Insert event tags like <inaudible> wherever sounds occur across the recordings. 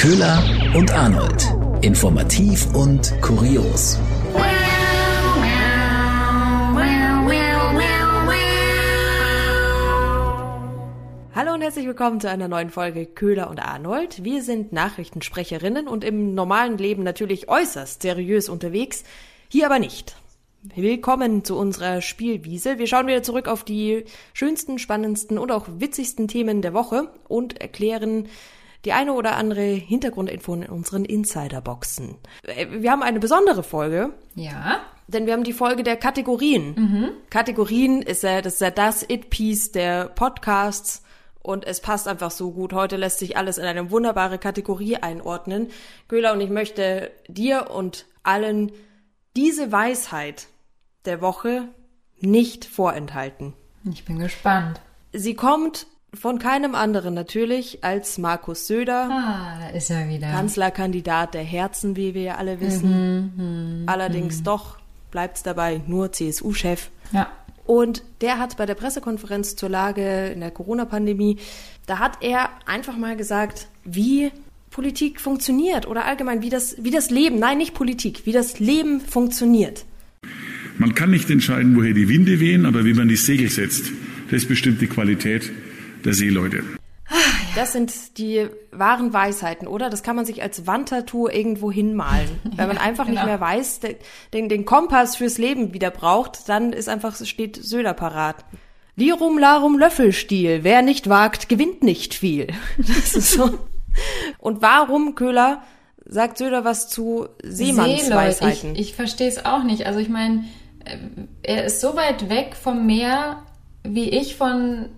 Köhler und Arnold. Informativ und kurios. Hallo und herzlich willkommen zu einer neuen Folge Köhler und Arnold. Wir sind Nachrichtensprecherinnen und im normalen Leben natürlich äußerst seriös unterwegs, hier aber nicht. Willkommen zu unserer Spielwiese. Wir schauen wieder zurück auf die schönsten, spannendsten und auch witzigsten Themen der Woche und erklären die eine oder andere Hintergrundinfo in unseren Insiderboxen. Äh, wir haben eine besondere Folge. Ja. Denn wir haben die Folge der Kategorien. Mhm. Kategorien ist ja das, ist ja das It-Piece der Podcasts und es passt einfach so gut. Heute lässt sich alles in eine wunderbare Kategorie einordnen. Göhler und ich möchte dir und allen diese Weisheit der Woche nicht vorenthalten. Ich bin gespannt. Sie kommt von keinem anderen natürlich als Markus Söder. Ah, da ist er wieder. Kanzlerkandidat der Herzen, wie wir ja alle wissen. Mhm, mh, Allerdings mh. doch bleibt's dabei, nur CSU-Chef. Ja. Und der hat bei der Pressekonferenz zur Lage in der Corona-Pandemie, da hat er einfach mal gesagt, wie Politik funktioniert oder allgemein, wie das, wie das Leben, nein, nicht Politik, wie das Leben funktioniert. Man kann nicht entscheiden, woher die Winde wehen, aber wie man die Segel setzt, das bestimmt die Qualität der Seeleute. Das sind die wahren Weisheiten, oder? Das kann man sich als Wandtattoo irgendwo hinmalen. <laughs> Wenn man einfach genau. nicht mehr weiß, den, den Kompass fürs Leben wieder braucht, dann ist einfach, steht Söder parat. Lirum larum Löffelstiel. Wer nicht wagt, gewinnt nicht viel. <laughs> Das ist so. Und warum, Köhler, sagt Söder was zu Seemannsweisheiten? Ich, ich verstehe es auch nicht. Also ich meine, äh, er ist so weit weg vom Meer wie ich von,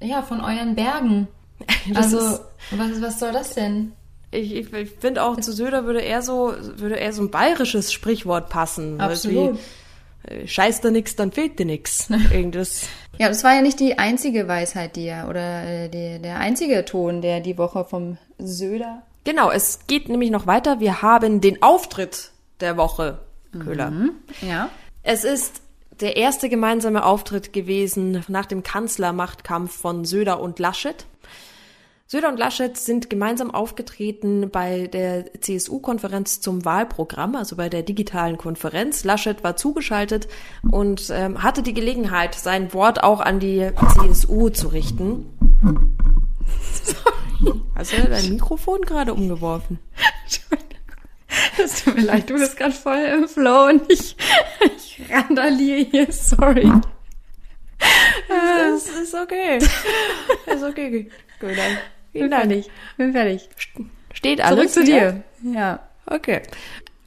ja, von euren Bergen. <laughs> Das also, was, was soll das denn? Ich, ich, ich finde auch, zu Söder würde eher so, würde eher so ein bayerisches Sprichwort passen. Absolut. Wie, äh, scheiß da nix, dann fehlt dir nix. <laughs> Irgendwas. Ja, das war ja nicht die einzige Weisheit, die er, oder äh, die, der einzige Ton, der die Woche vom Söder. Genau, es geht nämlich noch weiter. Wir haben den Auftritt der Woche, Köhler. Mhm, ja. Es ist der erste gemeinsame Auftritt gewesen nach dem Kanzlermachtkampf von Söder und Laschet. Söder und Laschet sind gemeinsam aufgetreten bei der CSU-Konferenz zum Wahlprogramm, also bei der digitalen Konferenz. Laschet war zugeschaltet und ähm, hatte die Gelegenheit, sein Wort auch an die CSU zu richten. <laughs> Sorry. Hast du dein Mikrofon gerade umgeworfen? <laughs> Es tut mir leid, du bist gerade voll im Flow und ich, ich randaliere hier, sorry. Das ist okay. <laughs> Das ist okay. Gut, dann. Dank. Fertig. Bin fertig. Steht alles. Zurück zu dir. Ja. Okay.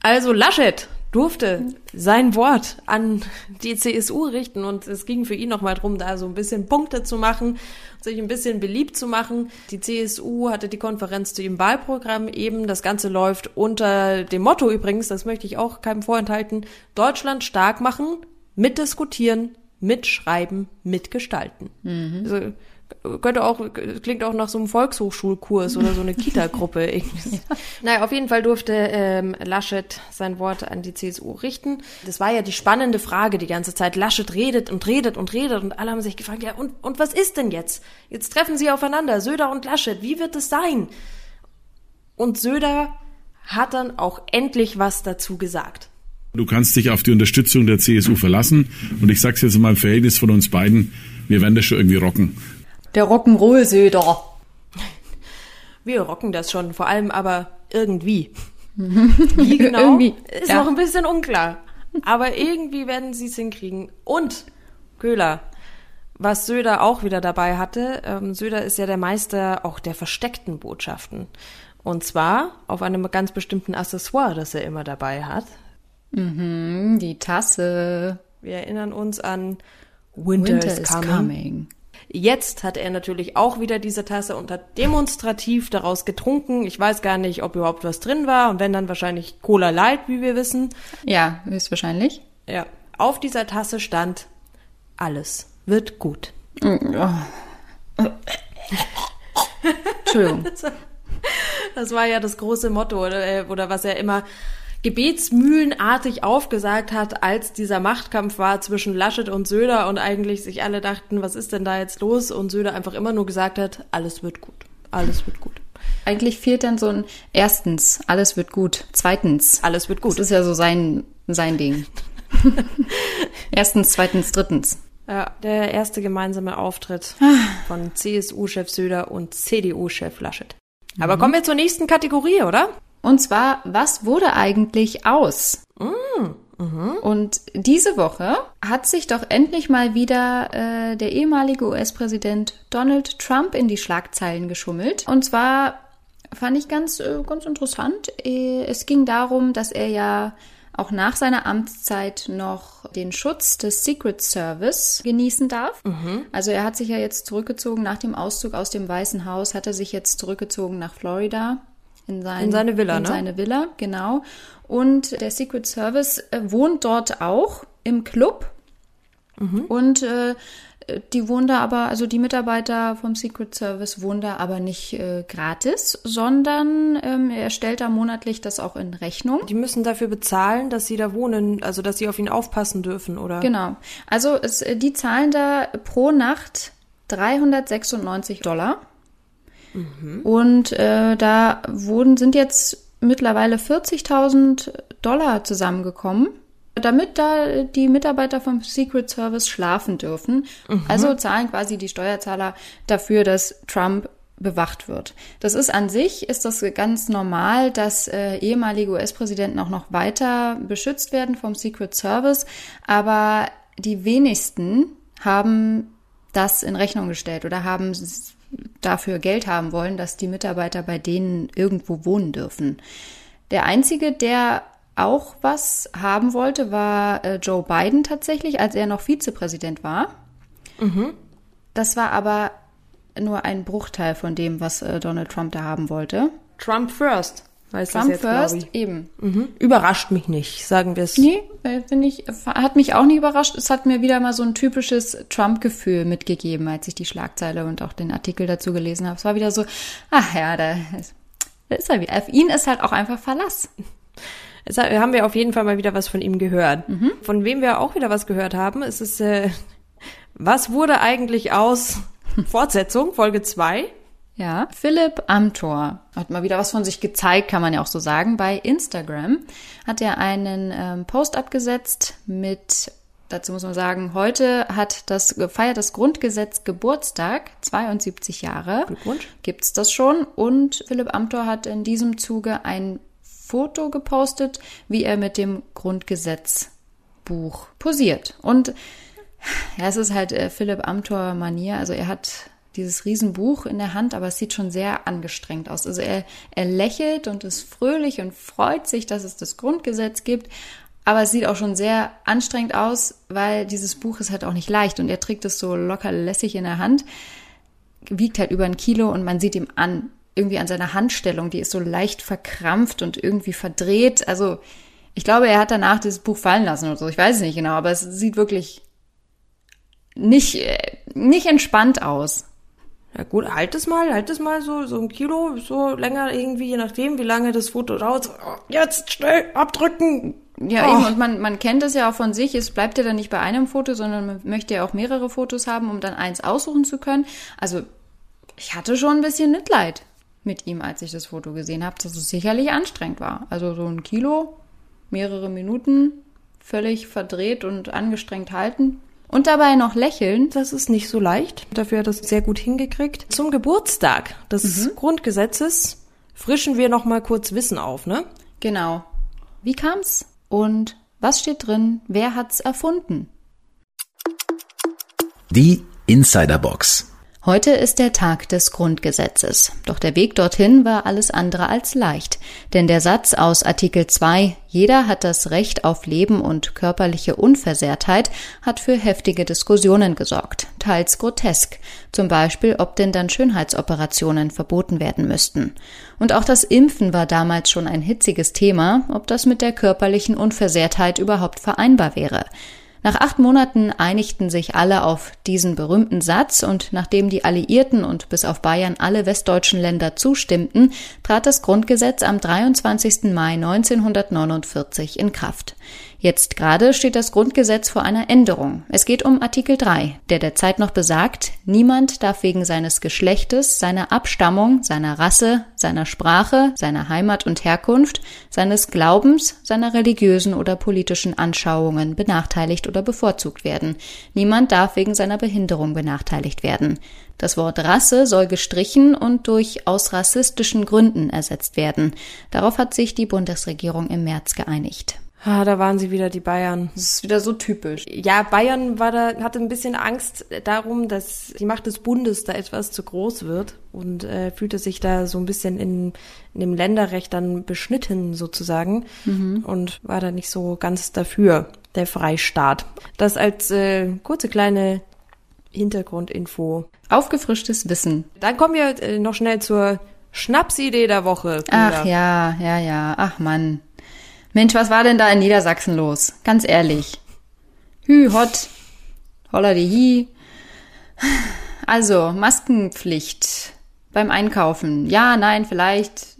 Also Laschet durfte sein Wort an die CSU richten und es ging für ihn nochmal drum, da so ein bisschen Punkte zu machen, sich ein bisschen beliebt zu machen. Die CSU hatte die Konferenz zu ihrem Wahlprogramm eben. Das Ganze läuft unter dem Motto übrigens, das möchte ich auch keinem vorenthalten, Deutschland stark machen, mitdiskutieren, mitschreiben, mitgestalten. Mhm. Also, könnte auch, klingt auch nach so einem Volkshochschulkurs oder so eine Kita-Gruppe <laughs> irgendwie. ja. Naja, auf jeden Fall durfte ähm, Laschet sein Wort an die CSU richten. Das war ja die spannende Frage die ganze Zeit. Laschet redet und redet und redet und alle haben sich gefragt, ja, und, und was ist denn jetzt? Jetzt treffen sie aufeinander, Söder und Laschet, wie wird es sein? Und Söder hat dann auch endlich was dazu gesagt. Du kannst dich auf die Unterstützung der CSU verlassen und ich sag's jetzt in meinem Verhältnis von uns beiden, wir werden das schon irgendwie rocken. Der Rock'n'Roll-Söder. <laughs> Wir rocken das schon, vor allem aber irgendwie. <laughs> Wie genau? irgendwie, ist ja. noch ein bisschen unklar. Aber irgendwie werden sie es hinkriegen. Und Köhler, was Söder auch wieder dabei hatte, ähm, Söder ist ja der Meister auch der versteckten Botschaften. Und zwar auf einem ganz bestimmten Accessoire, das er immer dabei hat. Mhm, die Tasse. Wir erinnern uns an Winter, Winter is, coming. coming. Jetzt hat er natürlich auch wieder diese Tasse und hat demonstrativ daraus getrunken. Ich weiß gar nicht, ob überhaupt was drin war und wenn dann wahrscheinlich Cola Light, wie wir wissen. Ja, höchstwahrscheinlich. Ja. Auf dieser Tasse stand alles wird gut. <laughs> Entschuldigung. Das war ja das große Motto oder, oder was er immer gebetsmühlenartig aufgesagt hat, als dieser Machtkampf war zwischen Laschet und Söder und eigentlich sich alle dachten, was ist denn da jetzt los? Und Söder einfach immer nur gesagt hat, alles wird gut, alles wird gut. Eigentlich fehlt dann so ein erstens, alles wird gut. Zweitens, Alles wird gut. Das ist ja so sein, sein Ding. <laughs> erstens, zweitens, drittens. Ja, der erste gemeinsame Auftritt von CSU-Chef Söder und CDU-Chef Laschet. Aber kommen wir zur nächsten Kategorie, oder? Und zwar, was wurde eigentlich aus? Und diese Woche hat sich doch endlich mal wieder äh, der ehemalige US-Präsident Donald Trump in die Schlagzeilen geschummelt. Und zwar fand ich ganz, äh, ganz interessant. Äh, Es ging darum, dass er ja auch nach seiner Amtszeit noch den Schutz des Secret Service genießen darf. Also er hat sich ja jetzt zurückgezogen nach dem Auszug aus dem Weißen Haus, hat er sich jetzt zurückgezogen nach Florida. In, sein, In seine Villa, in ne? seine Villa, genau. Und der Secret Service äh, wohnt dort auch im Club. Und äh, die wohnen da aber, also die Mitarbeiter vom Secret Service wohnen da aber nicht äh, gratis, sondern ähm, er stellt da monatlich das auch in Rechnung. Die müssen dafür bezahlen, dass sie da wohnen, also dass sie auf ihn aufpassen dürfen, oder? Genau. Also es, äh, die zahlen da pro Nacht 396 Dollar. Und äh, da wurden, sind jetzt mittlerweile 40.000 Dollar zusammengekommen, damit da die Mitarbeiter vom Secret Service schlafen dürfen. Also zahlen quasi die Steuerzahler dafür, dass Trump bewacht wird. Das ist an sich, ist das ganz normal, dass äh, ehemalige US-Präsidenten auch noch weiter beschützt werden vom Secret Service, aber die wenigsten haben das in Rechnung gestellt oder haben dafür Geld haben wollen, dass die Mitarbeiter bei denen irgendwo wohnen dürfen. Der einzige, der auch was haben wollte, war äh, Joe Biden tatsächlich, als er noch Vizepräsident war. Das war aber nur ein Bruchteil von dem, was äh, Donald Trump da haben wollte. Trump first. Heißt Trump jetzt, first, eben. Mhm. Überrascht mich nicht, sagen wir es. Nee, finde ich, hat mich auch nicht überrascht. Es hat mir wieder mal so ein typisches Trump-Gefühl mitgegeben, als ich die Schlagzeile und auch den Artikel dazu gelesen habe. Es war wieder so, ach ja, da ist, da ist er wieder. Auf ihn ist halt auch einfach Verlass. Jetzt haben wir auf jeden Fall mal wieder was von ihm gehört. Von wem wir auch wieder was gehört haben, ist es, äh, was wurde eigentlich aus Fortsetzung, Folge 2? Ja, Philipp Amthor hat mal wieder was von sich gezeigt, kann man ja auch so sagen. Bei Instagram hat er einen ähm, Post abgesetzt mit, dazu muss man sagen, heute hat das feiert das Grundgesetz Geburtstag, 72 Jahre. Glückwunsch. Gibt's das schon? Und Philipp Amthor hat in diesem Zuge ein Foto gepostet, wie er mit dem Grundgesetzbuch posiert. Und ja, es ist halt äh, Philipp Amthor Manier. Also er hat dieses Riesenbuch in der Hand, aber es sieht schon sehr angestrengt aus. Also er, er lächelt und ist fröhlich und freut sich, dass es das Grundgesetz gibt. Aber es sieht auch schon sehr anstrengend aus, weil dieses Buch ist halt auch nicht leicht und er trägt es so locker lässig in der Hand, wiegt halt über ein Kilo und man sieht ihm an, irgendwie an seiner Handstellung, die ist so leicht verkrampft und irgendwie verdreht. Also ich glaube, er hat danach dieses Buch fallen lassen oder so. Ich weiß es nicht genau, aber es sieht wirklich nicht, äh, nicht entspannt aus. Ja gut, halt es mal, halt es mal so, so ein Kilo, so länger irgendwie, je nachdem, wie lange das Foto dauert. Oh, Jetzt schnell abdrücken. Ja, Oh. eben, und man, man kennt es ja auch von sich, es bleibt ja dann nicht bei einem Foto, sondern man möchte ja auch mehrere Fotos haben, um dann eins aussuchen zu können. Also ich hatte schon ein bisschen Mitleid mit ihm, als ich das Foto gesehen habe, dass es sicherlich anstrengend war. Also so ein Kilo, mehrere Minuten, völlig verdreht und angestrengt halten. Und dabei noch lächeln. Das ist nicht so leicht. Dafür hat er es sehr gut hingekriegt. Zum Geburtstag des Grundgesetzes frischen wir noch mal kurz Wissen auf, ne? Genau. Wie kam's? Und was steht drin? Wer hat's erfunden? Die Insiderbox. Heute ist der Tag des Grundgesetzes. Doch der Weg dorthin war alles andere als leicht. Denn der Satz aus Artikel 2, jeder hat das Recht auf Leben und körperliche Unversehrtheit, hat für heftige Diskussionen gesorgt. Teils grotesk. Zum Beispiel, ob denn dann Schönheitsoperationen verboten werden müssten. Und auch das Impfen war damals schon ein hitziges Thema, ob das mit der körperlichen Unversehrtheit überhaupt vereinbar wäre. Nach acht Monaten einigten sich alle auf diesen berühmten Satz und nachdem die Alliierten und bis auf Bayern alle westdeutschen Länder zustimmten, trat das Grundgesetz am 23. Mai 1949 in Kraft. Jetzt gerade steht das Grundgesetz vor einer Änderung. Es geht um Artikel 3, der derzeit noch besagt, niemand darf wegen seines Geschlechtes, seiner Abstammung, seiner Rasse, seiner Sprache, seiner Heimat und Herkunft, seines Glaubens, seiner religiösen oder politischen Anschauungen benachteiligt oder bevorzugt werden. Niemand darf wegen seiner Behinderung benachteiligt werden. Das Wort Rasse soll gestrichen und durch aus rassistischen Gründen ersetzt werden. Darauf hat sich die Bundesregierung im März geeinigt. Ah, da waren sie wieder, die Bayern. Das ist wieder so typisch. Ja, Bayern war da, hatte ein bisschen Angst darum, dass die Macht des Bundes da etwas zu groß wird und äh, fühlte sich da so ein bisschen in, in dem Länderrecht dann beschnitten sozusagen mhm. und war da nicht so ganz dafür, der Freistaat. Das als äh, kurze kleine Hintergrundinfo. Aufgefrischtes Wissen. Dann kommen wir äh, noch schnell zur Schnapsidee der Woche. Ach ja, ja, ja. Ach Mann. Mensch, was war denn da in Niedersachsen los? Ganz ehrlich. Hü, hot. Holla die hi. Also, Maskenpflicht beim Einkaufen. Ja, nein, vielleicht.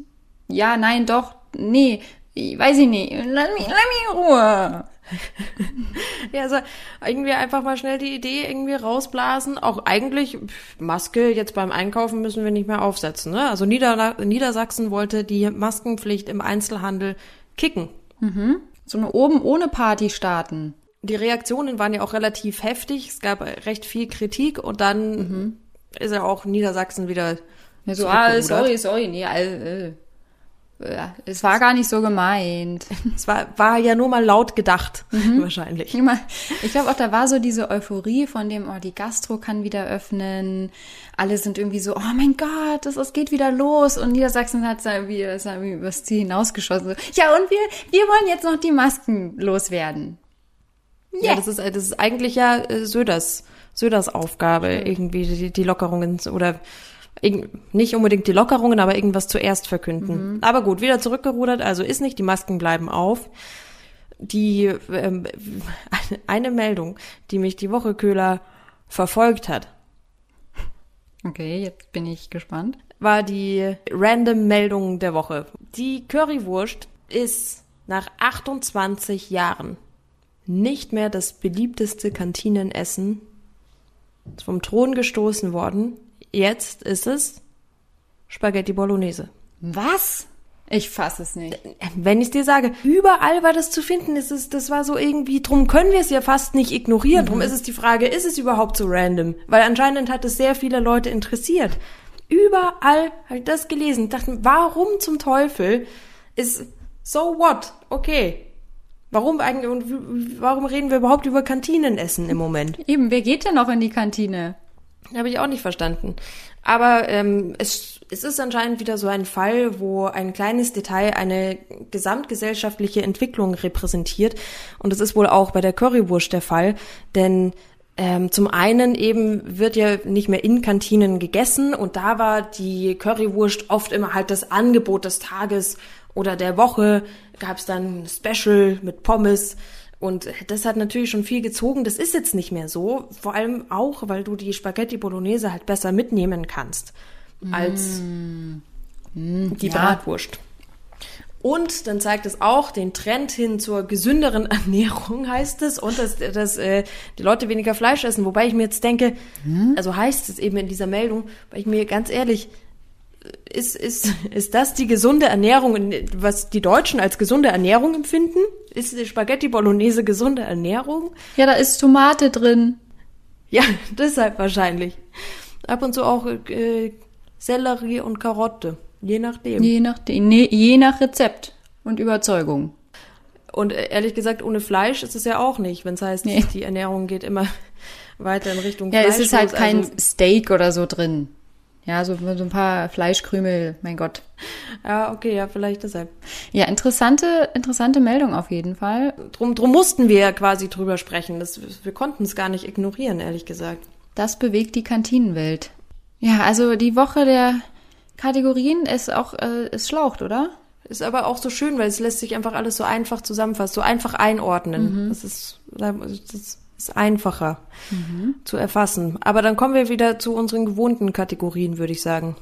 Ja, nein, doch. Nee, weiß ich nicht. Lass mich, lass mich in Ruhe. <laughs> ja, also irgendwie einfach mal schnell die Idee irgendwie rausblasen. Auch eigentlich Maske jetzt beim Einkaufen müssen wir nicht mehr aufsetzen. Ne? Also Nieder Niedersachsen wollte die Maskenpflicht im Einzelhandel kicken. Mhm. So eine oben ohne Party starten. Die Reaktionen waren ja auch relativ heftig. Es gab recht viel Kritik und dann mhm. ist ja auch Niedersachsen wieder. Ja, so, ah, sorry, sorry, nee, äh, es war gar nicht so gemeint. <laughs> Es war, war ja nur mal laut gedacht, mhm. wahrscheinlich. Ich glaube auch, da war so diese Euphorie von dem, oh, die Gastro kann wieder öffnen. Alle sind irgendwie so, oh mein Gott, das, das geht wieder los. Und Niedersachsen hat irgendwie, ist irgendwie übers Ziel hinausgeschossen. Ja, und wir, wir wollen jetzt noch die Masken loswerden. Yeah. Ja, das ist, das ist eigentlich ja äh, Söders, Söders Aufgabe, irgendwie die, die Lockerungen oder nicht unbedingt die Lockerungen, aber irgendwas zuerst verkünden. Mhm. Aber gut, wieder zurückgerudert, also ist nicht, die Masken bleiben auf. Die ähm, <laughs> eine Meldung, die mich die Woche Köhler verfolgt hat. Okay, jetzt bin ich gespannt. War die random Meldung der Woche. Die Currywurst ist nach 28 Jahren nicht mehr das beliebteste Kantinenessen vom Thron gestoßen worden Jetzt ist es Spaghetti Bolognese. Was? Ich fasse es nicht. Wenn ich dir sage, überall war das zu finden, ist es, das war so irgendwie, drum können wir es ja fast nicht ignorieren. Mhm. Drum ist es die Frage, ist es überhaupt so random? Weil anscheinend hat es sehr viele Leute interessiert. Überall habe ich das gelesen. Dachte, warum zum Teufel ist so what? Okay. Warum eigentlich und warum reden wir überhaupt über Kantinenessen im Moment? Eben, wer geht denn noch in die Kantine? Habe ich auch nicht verstanden. Aber ähm, es, es ist anscheinend wieder so ein Fall, wo ein kleines Detail eine gesamtgesellschaftliche Entwicklung repräsentiert. Und das ist wohl auch bei der Currywurst der Fall, denn ähm, zum einen eben wird ja nicht mehr in Kantinen gegessen und da war die Currywurst oft immer halt das Angebot des Tages oder der Woche. Gab es dann Special mit Pommes und das hat natürlich schon viel gezogen. Das ist jetzt nicht mehr so. Vor allem auch, weil du die Spaghetti Bolognese halt besser mitnehmen kannst als mm. die ja. Bratwurst. Und dann zeigt es auch den Trend hin zur gesünderen <laughs> Ernährung, heißt es, und dass, dass äh, die Leute weniger Fleisch essen. Wobei ich mir jetzt denke, hm? also heißt es eben in dieser Meldung, weil ich mir ganz ehrlich, ist, ist, ist das die gesunde Ernährung, was die Deutschen als gesunde Ernährung empfinden? Ist die Spaghetti Bolognese gesunde Ernährung? Ja, da ist Tomate drin. Ja, <laughs> deshalb wahrscheinlich. Ab und zu auch äh, Sellerie und Karotte. Je nachdem. Je nachdem. Nee, je nach Rezept und Überzeugung. Und äh, ehrlich gesagt, ohne Fleisch ist es ja auch nicht, wenn es heißt, nee. die Ernährung geht immer <laughs> weiter in Richtung ja, Fleisch. Ja, es ist halt kein also, Steak oder so drin. Ja, so, so ein paar Fleischkrümel, mein Gott. Ja, okay, ja, vielleicht deshalb. Ja, interessante, interessante Meldung auf jeden Fall. Drum, drum mussten wir ja quasi drüber sprechen. Das, wir konnten es gar nicht ignorieren, ehrlich gesagt. Das bewegt die Kantinenwelt. Ja, also die Woche der Kategorien ist auch, äh, ist schlaucht, oder? Ist aber auch so schön, weil es lässt sich einfach alles so einfach zusammenfassen, so einfach einordnen. Mhm. Das ist, das ist einfacher mhm. zu erfassen. Aber dann kommen wir wieder zu unseren gewohnten Kategorien, würde ich sagen.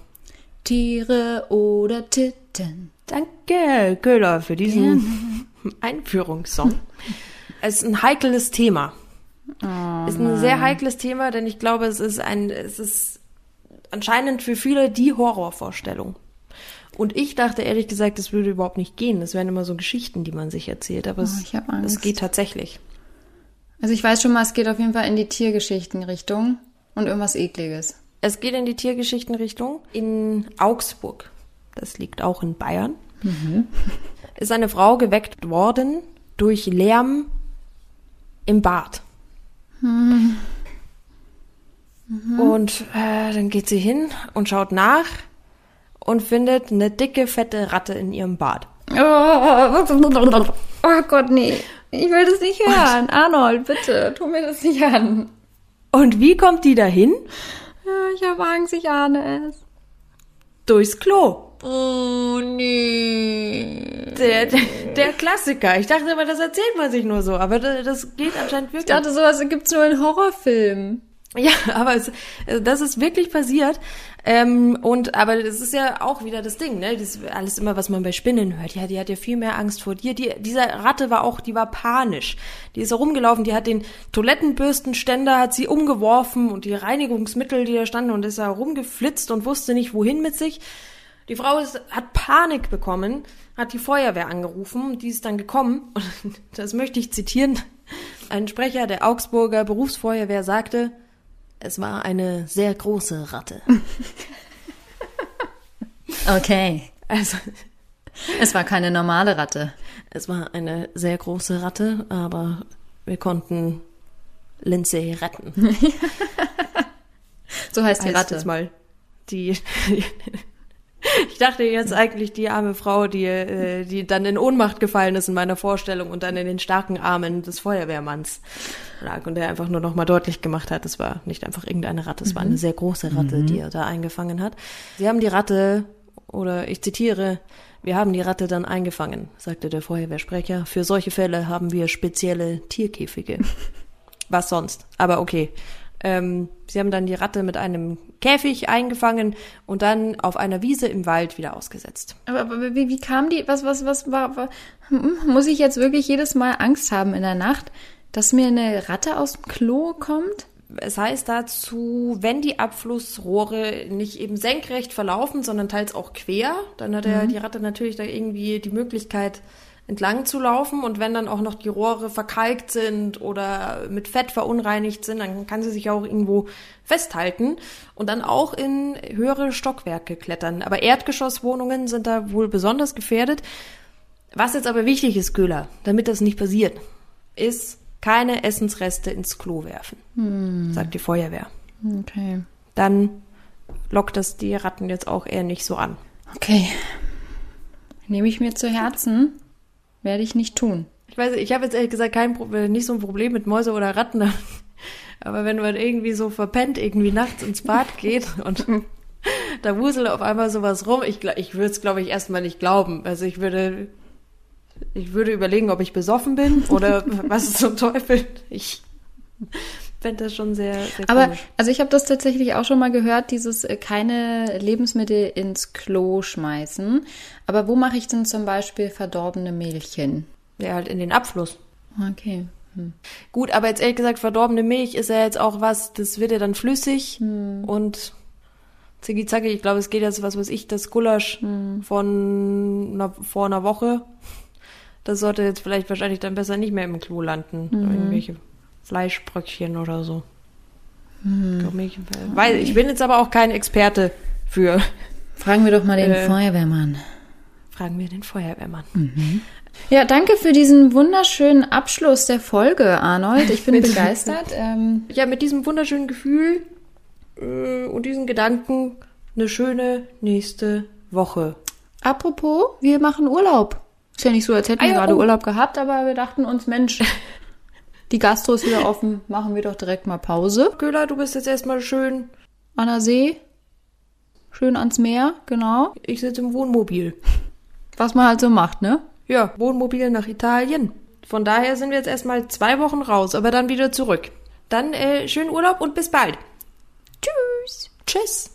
Tiere oder Titten. Danke, Köhler, für diesen <laughs> Einführungssong. es ist ein heikles Thema. Oh, ist ein sehr heikles Thema, denn ich glaube, es ist ein, es ist anscheinend für viele die Horrorvorstellung. Und ich dachte ehrlich gesagt, das würde überhaupt nicht gehen. Das wären immer so Geschichten, die man sich erzählt. Aber es, Oh, Angst. es geht tatsächlich. Also ich weiß schon mal, es geht auf jeden Fall in die Tiergeschichtenrichtung und irgendwas ekliges. Es geht in die Tiergeschichtenrichtung. In Augsburg, das liegt auch in Bayern, ist eine Frau geweckt worden durch Lärm im Bad. Und äh, dann geht sie hin und schaut nach und findet eine dicke, fette Ratte in ihrem Bad. Oh, oh Gott, nee. Ich will das nicht hören. Arnold, bitte, tu mir das nicht an. Und wie kommt die dahin? Ja, Ich habe Angst, ich ahne es. Durchs Klo. Oh, nee. Der, der, der Klassiker. Ich dachte immer, das erzählt man sich nur so, aber das, das geht anscheinend wirklich. Ich dachte, sowas gibt's nur in Horrorfilmen. Ja, aber es, also das ist wirklich passiert. Ähm, und aber das ist ja auch wieder das Ding, ne? Das ist alles immer, was man bei Spinnen hört. Ja, die hat ja viel mehr Angst vor dir. Die, diese Ratte war auch, die war panisch. Die ist herumgelaufen, die hat den Toilettenbürstenständer, hat sie umgeworfen und die Reinigungsmittel, die da standen und ist da rumgeflitzt und wusste nicht, wohin mit sich. Die Frau ist, hat Panik bekommen, hat die Feuerwehr angerufen, die ist dann gekommen. <laughs> Und das möchte ich zitieren. Ein Sprecher der Augsburger Berufsfeuerwehr sagte, es war eine sehr große Ratte. <laughs> Okay. Also, Es war keine normale Ratte. es war eine sehr große Ratte, aber wir konnten Lindsay retten. <laughs> So heißt die Heißt Ratte. jetzt mal die. Ich dachte jetzt eigentlich die arme Frau, die, äh, die dann in Ohnmacht gefallen ist in meiner Vorstellung und dann in den starken Armen des Feuerwehrmanns lag und der einfach nur noch mal deutlich gemacht hat, es war nicht einfach irgendeine Ratte, es war eine sehr große Ratte, die er da eingefangen hat. Sie haben die Ratte, oder ich zitiere, wir haben die Ratte dann eingefangen, sagte der Feuerwehrsprecher. Für solche Fälle haben wir spezielle Tierkäfige. <laughs> Was sonst? Aber okay. Ähm, sie haben dann die Ratte mit einem Käfig eingefangen und dann auf einer Wiese im Wald wieder ausgesetzt. Aber, aber wie, wie kam die? Was, was, was war, war? Hm, Muss ich jetzt wirklich jedes Mal Angst haben in der Nacht, dass mir eine Ratte aus dem Klo kommt? Es heißt dazu, wenn die Abflussrohre nicht eben senkrecht verlaufen, sondern teils auch quer, dann hat er die Ratte natürlich da irgendwie die Möglichkeit, entlang zu laufen. Und wenn dann auch noch die Rohre verkalkt sind oder mit Fett verunreinigt sind, dann kann sie sich auch irgendwo festhalten und dann auch in höhere Stockwerke klettern. Aber Erdgeschosswohnungen sind da wohl besonders gefährdet. Was jetzt aber wichtig ist, Köhler, damit das nicht passiert, ist keine Essensreste ins Klo werfen, sagt die Feuerwehr. Okay. Dann lockt das die Ratten jetzt auch eher nicht so an. Okay. Nehme ich mir zu Herzen. Werde ich nicht tun. Ich weiß, ich habe jetzt ehrlich gesagt kein Pro nicht so ein Problem mit Mäuse oder Ratten, <laughs> aber wenn man irgendwie so verpennt irgendwie nachts ins Bad <laughs> geht und da wuselt auf einmal sowas rum, ich, ich würde es glaube ich erstmal nicht glauben. Also ich würde ich würde überlegen, ob ich besoffen bin oder <laughs> was zum Teufel. Ich fände das schon sehr, sehr Aber komisch. also ich habe das tatsächlich auch schon mal gehört, dieses äh, keine Lebensmittel ins Klo schmeißen. Aber wo mache ich denn zum Beispiel verdorbene Milchchen? Ja, halt in den Abfluss. Okay. Gut, aber jetzt ehrlich gesagt, verdorbene Milch ist ja jetzt auch was, das wird ja dann flüssig und zicki zacki, ich glaube, es geht jetzt, was weiß ich, das Gulasch von einer, vor einer Woche. Das sollte jetzt vielleicht wahrscheinlich dann besser nicht mehr im Klo landen. Irgendwelche Fleischbröckchen oder so. Glaub mich, weil ich bin jetzt aber auch kein Experte für. Fragen wir doch mal den Äh. Feuerwehrmann. Fragen wir den Feuerwehrmann. Ja, danke für diesen wunderschönen Abschluss der Folge, Arnold. Ich bin <laughs> Mit- begeistert. Ähm, Ja, mit diesem wunderschönen Gefühl äh, und diesen Gedanken eine schöne nächste Woche. apropos, wir machen Urlaub. Ist ja nicht so, als hätten wir Ah ja, gerade oh. Urlaub gehabt, aber wir dachten uns, Mensch, <laughs> die Gastro ist wieder offen, machen wir doch direkt mal Pause. Köhler, du bist jetzt erstmal schön. An der See, schön ans Meer, genau. Ich sitze im Wohnmobil. Was man halt so macht, ne? Ja, Wohnmobil nach Italien. Von daher sind wir jetzt erstmal zwei Wochen raus, aber dann wieder zurück. Dann äh, schönen Urlaub und bis bald. Tschüss. Tschüss.